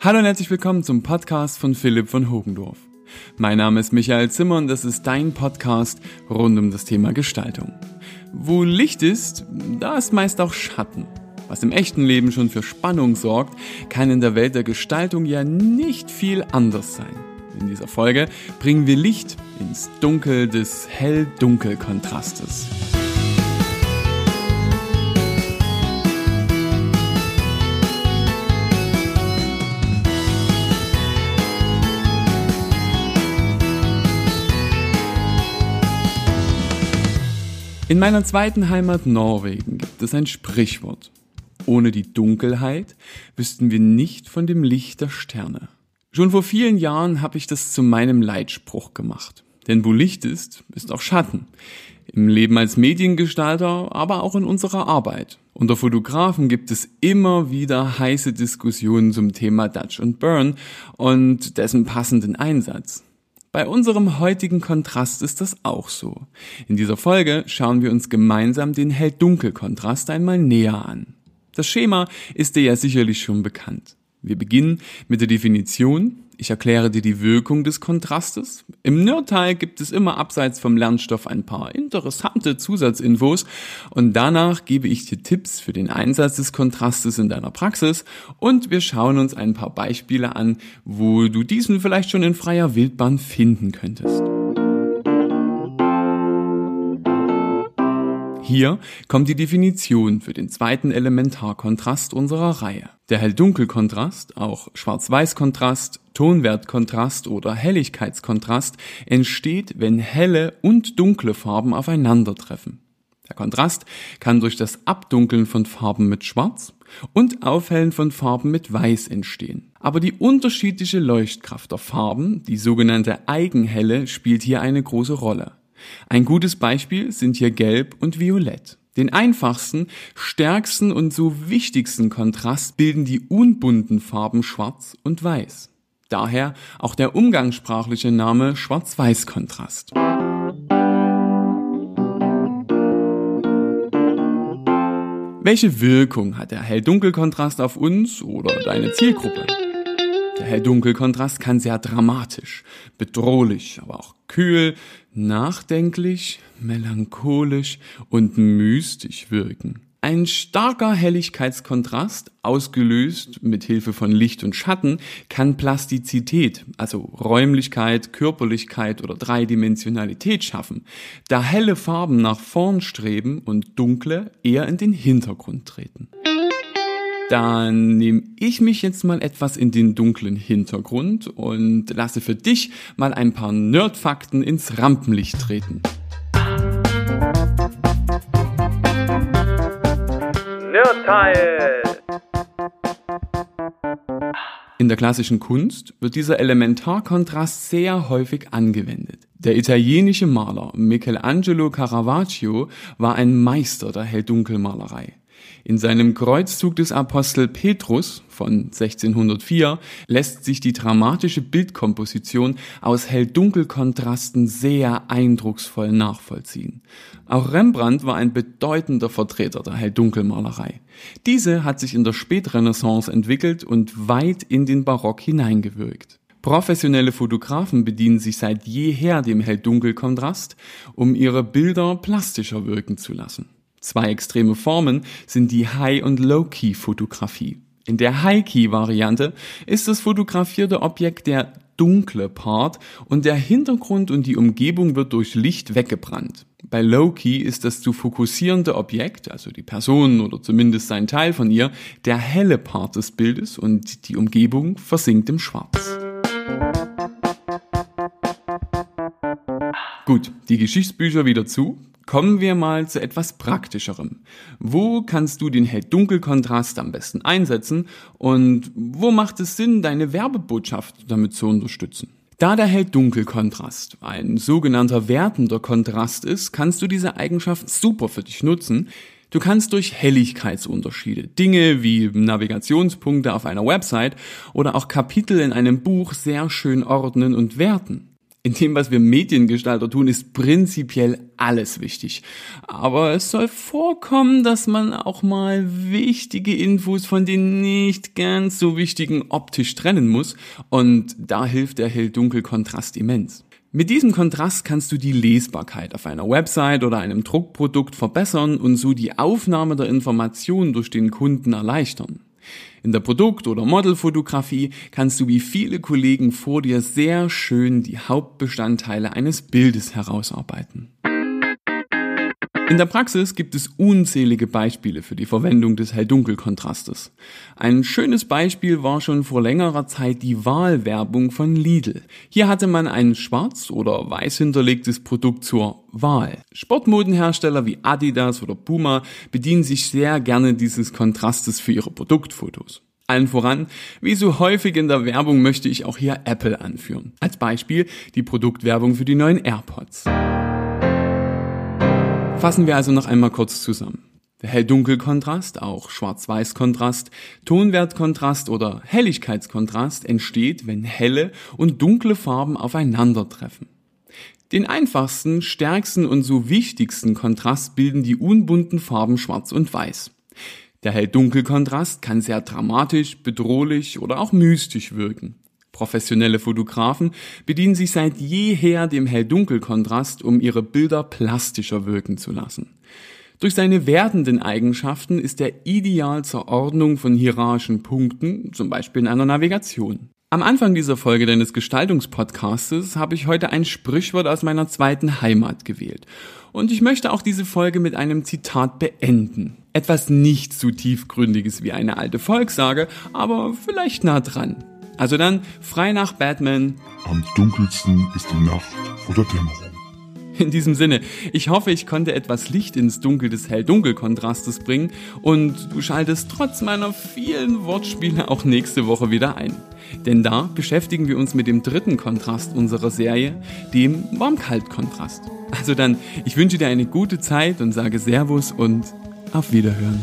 Hallo und herzlich willkommen zum Podcast von Philipp von Hogendorf. Mein Name ist Michael Zimmer und das ist dein Podcast rund um das Thema Gestaltung. Wo Licht ist, da ist meist auch Schatten. Was im echten Leben schon für Spannung sorgt, kann in der Welt der Gestaltung ja nicht viel anders sein. In dieser Folge bringen wir Licht ins Dunkel des Hell-Dunkel-Kontrastes. In meiner zweiten Heimat Norwegen gibt es ein Sprichwort. Ohne die Dunkelheit wüssten wir nicht von dem Licht der Sterne. Schon vor vielen Jahren habe ich das zu meinem Leitspruch gemacht. Denn wo Licht ist, ist auch Schatten. Im Leben als Mediengestalter, aber auch in unserer Arbeit. Unter Fotografen gibt es immer wieder heiße Diskussionen zum Thema Dutch und Burn und dessen passenden Einsatz. Bei unserem heutigen Kontrast ist das auch so. In dieser Folge schauen wir uns gemeinsam den Hell-Dunkel-Kontrast einmal näher an. Das Schema ist dir ja sicherlich schon bekannt. Wir beginnen mit der Definition. Ich erkläre dir die Wirkung des Kontrastes. Im Nerdteil gibt es immer abseits vom Lernstoff ein paar interessante Zusatzinfos und danach gebe ich dir Tipps für den Einsatz des Kontrastes in deiner Praxis und wir schauen uns ein paar Beispiele an, wo du diesen vielleicht schon in freier Wildbahn finden könntest. Hier kommt die Definition für den zweiten Elementarkontrast unserer Reihe. Der Hell-Dunkel-Kontrast, auch Schwarz-Weiß-Kontrast, Tonwertkontrast oder Helligkeitskontrast entsteht, wenn helle und dunkle Farben aufeinandertreffen. Der Kontrast kann durch das Abdunkeln von Farben mit Schwarz und Aufhellen von Farben mit Weiß entstehen. Aber die unterschiedliche Leuchtkraft der Farben, die sogenannte Eigenhelle, spielt hier eine große Rolle. Ein gutes Beispiel sind hier Gelb und Violett. Den einfachsten, stärksten und so wichtigsten Kontrast bilden die unbunten Farben Schwarz und Weiß. Daher auch der umgangssprachliche Name Schwarz-Weiß-Kontrast. Welche Wirkung hat der Hell-Dunkel-Kontrast auf uns oder deine Zielgruppe? Der Hell-Dunkel-Kontrast kann sehr dramatisch, bedrohlich, aber auch kühl, nachdenklich, melancholisch und mystisch wirken. Ein starker Helligkeitskontrast, ausgelöst mit Hilfe von Licht und Schatten, kann Plastizität, also Räumlichkeit, Körperlichkeit oder Dreidimensionalität schaffen, da helle Farben nach vorn streben und dunkle eher in den Hintergrund treten. Dann nehme ich mich jetzt mal etwas in den dunklen Hintergrund und lasse für dich mal ein paar Nerdfakten ins Rampenlicht treten. Nerdteil! In der klassischen Kunst wird dieser Elementarkontrast sehr häufig angewendet. Der italienische Maler Michelangelo Caravaggio war ein Meister der Hell-Dunkel-Malerei. In seinem Kreuzzug des Apostel Petrus von 1604 lässt sich die dramatische Bildkomposition aus Hell-Dunkel-Kontrasten sehr eindrucksvoll nachvollziehen. Auch Rembrandt war ein bedeutender Vertreter der Hell-Dunkel-Malerei. Diese hat sich in der Spätrenaissance entwickelt und weit in den Barock hineingewirkt. Professionelle Fotografen bedienen sich seit jeher dem Hell-Dunkel-Kontrast, um ihre Bilder plastischer wirken zu lassen. Zwei extreme Formen sind die High- und Low-Key-Fotografie. In der High-Key-Variante ist das fotografierte Objekt der dunkle Part und der Hintergrund und die Umgebung wird durch Licht weggebrannt. Bei Low-Key ist das zu fokussierende Objekt, also die Person oder zumindest ein Teil von ihr, der helle Part des Bildes und die Umgebung versinkt im Schwarz. Gut, die Geschichtsbücher wieder zu. Kommen wir mal zu etwas Praktischerem. Wo kannst du den Hell-Dunkel-Kontrast am besten einsetzen und wo macht es Sinn, deine Werbebotschaft damit zu unterstützen? Da der Hell-Dunkel-Kontrast ein sogenannter wertender Kontrast ist, kannst du diese Eigenschaft super für dich nutzen. Du kannst durch Helligkeitsunterschiede, Dinge wie Navigationspunkte auf einer Website oder auch Kapitel in einem Buch sehr schön ordnen und werten. In dem, was wir Mediengestalter tun, ist prinzipiell alles wichtig. Aber es soll vorkommen, dass man auch mal wichtige Infos von den nicht ganz so wichtigen optisch trennen muss. Und da hilft der Hell-Dunkel-Kontrast immens. Mit diesem Kontrast kannst du die Lesbarkeit auf einer Website oder einem Druckprodukt verbessern und so die Aufnahme der Informationen durch den Kunden erleichtern. In der Produkt- oder Modelfotografie kannst du wie viele Kollegen vor dir sehr schön die Hauptbestandteile eines Bildes herausarbeiten. In der Praxis gibt es unzählige Beispiele für die Verwendung des Hell-Dunkel-Kontrastes. Ein schönes Beispiel war schon vor längerer Zeit die Wahlwerbung von Lidl. Hier hatte man ein schwarz oder weiß hinterlegtes Produkt zur Wahl. Sportmodenhersteller wie Adidas oder Puma bedienen sich sehr gerne dieses Kontrastes für ihre Produktfotos. Allen voran, wie so häufig in der Werbung möchte ich auch hier Apple anführen. Als Beispiel die Produktwerbung für die neuen AirPods. Fassen wir also noch einmal kurz zusammen. Der Hell-Dunkel-Kontrast, auch Schwarz-Weiß-Kontrast, Tonwertkontrast oder Helligkeitskontrast entsteht, wenn helle und dunkle Farben aufeinandertreffen. Den einfachsten, stärksten und so wichtigsten Kontrast bilden die unbunten Farben Schwarz und Weiß. Der Hell-Dunkel-Kontrast kann sehr dramatisch, bedrohlich oder auch mystisch wirken. Professionelle Fotografen bedienen sich seit jeher dem Hell-Dunkel-Kontrast, um ihre Bilder plastischer wirken zu lassen. Durch seine werdenden Eigenschaften ist er ideal zur Ordnung von hierarchischen Punkten, zum Beispiel in einer Navigation. Am Anfang dieser Folge deines Gestaltungspodcastes habe ich heute ein Sprichwort aus meiner zweiten Heimat gewählt. Und ich möchte auch diese Folge mit einem Zitat beenden. Etwas nicht so tiefgründiges wie eine alte Volkssage, aber vielleicht nah dran. Also dann frei nach Batman. Am dunkelsten ist die Nacht vor der Dämmerung. In diesem Sinne, ich hoffe, ich konnte etwas Licht ins Dunkel des Hell-Dunkel-Kontrastes bringen und du schaltest trotz meiner vielen Wortspiele auch nächste Woche wieder ein. Denn da beschäftigen wir uns mit dem dritten Kontrast unserer Serie, dem Warm-Kalt-Kontrast. Also dann, ich wünsche dir eine gute Zeit und sage Servus und auf Wiederhören.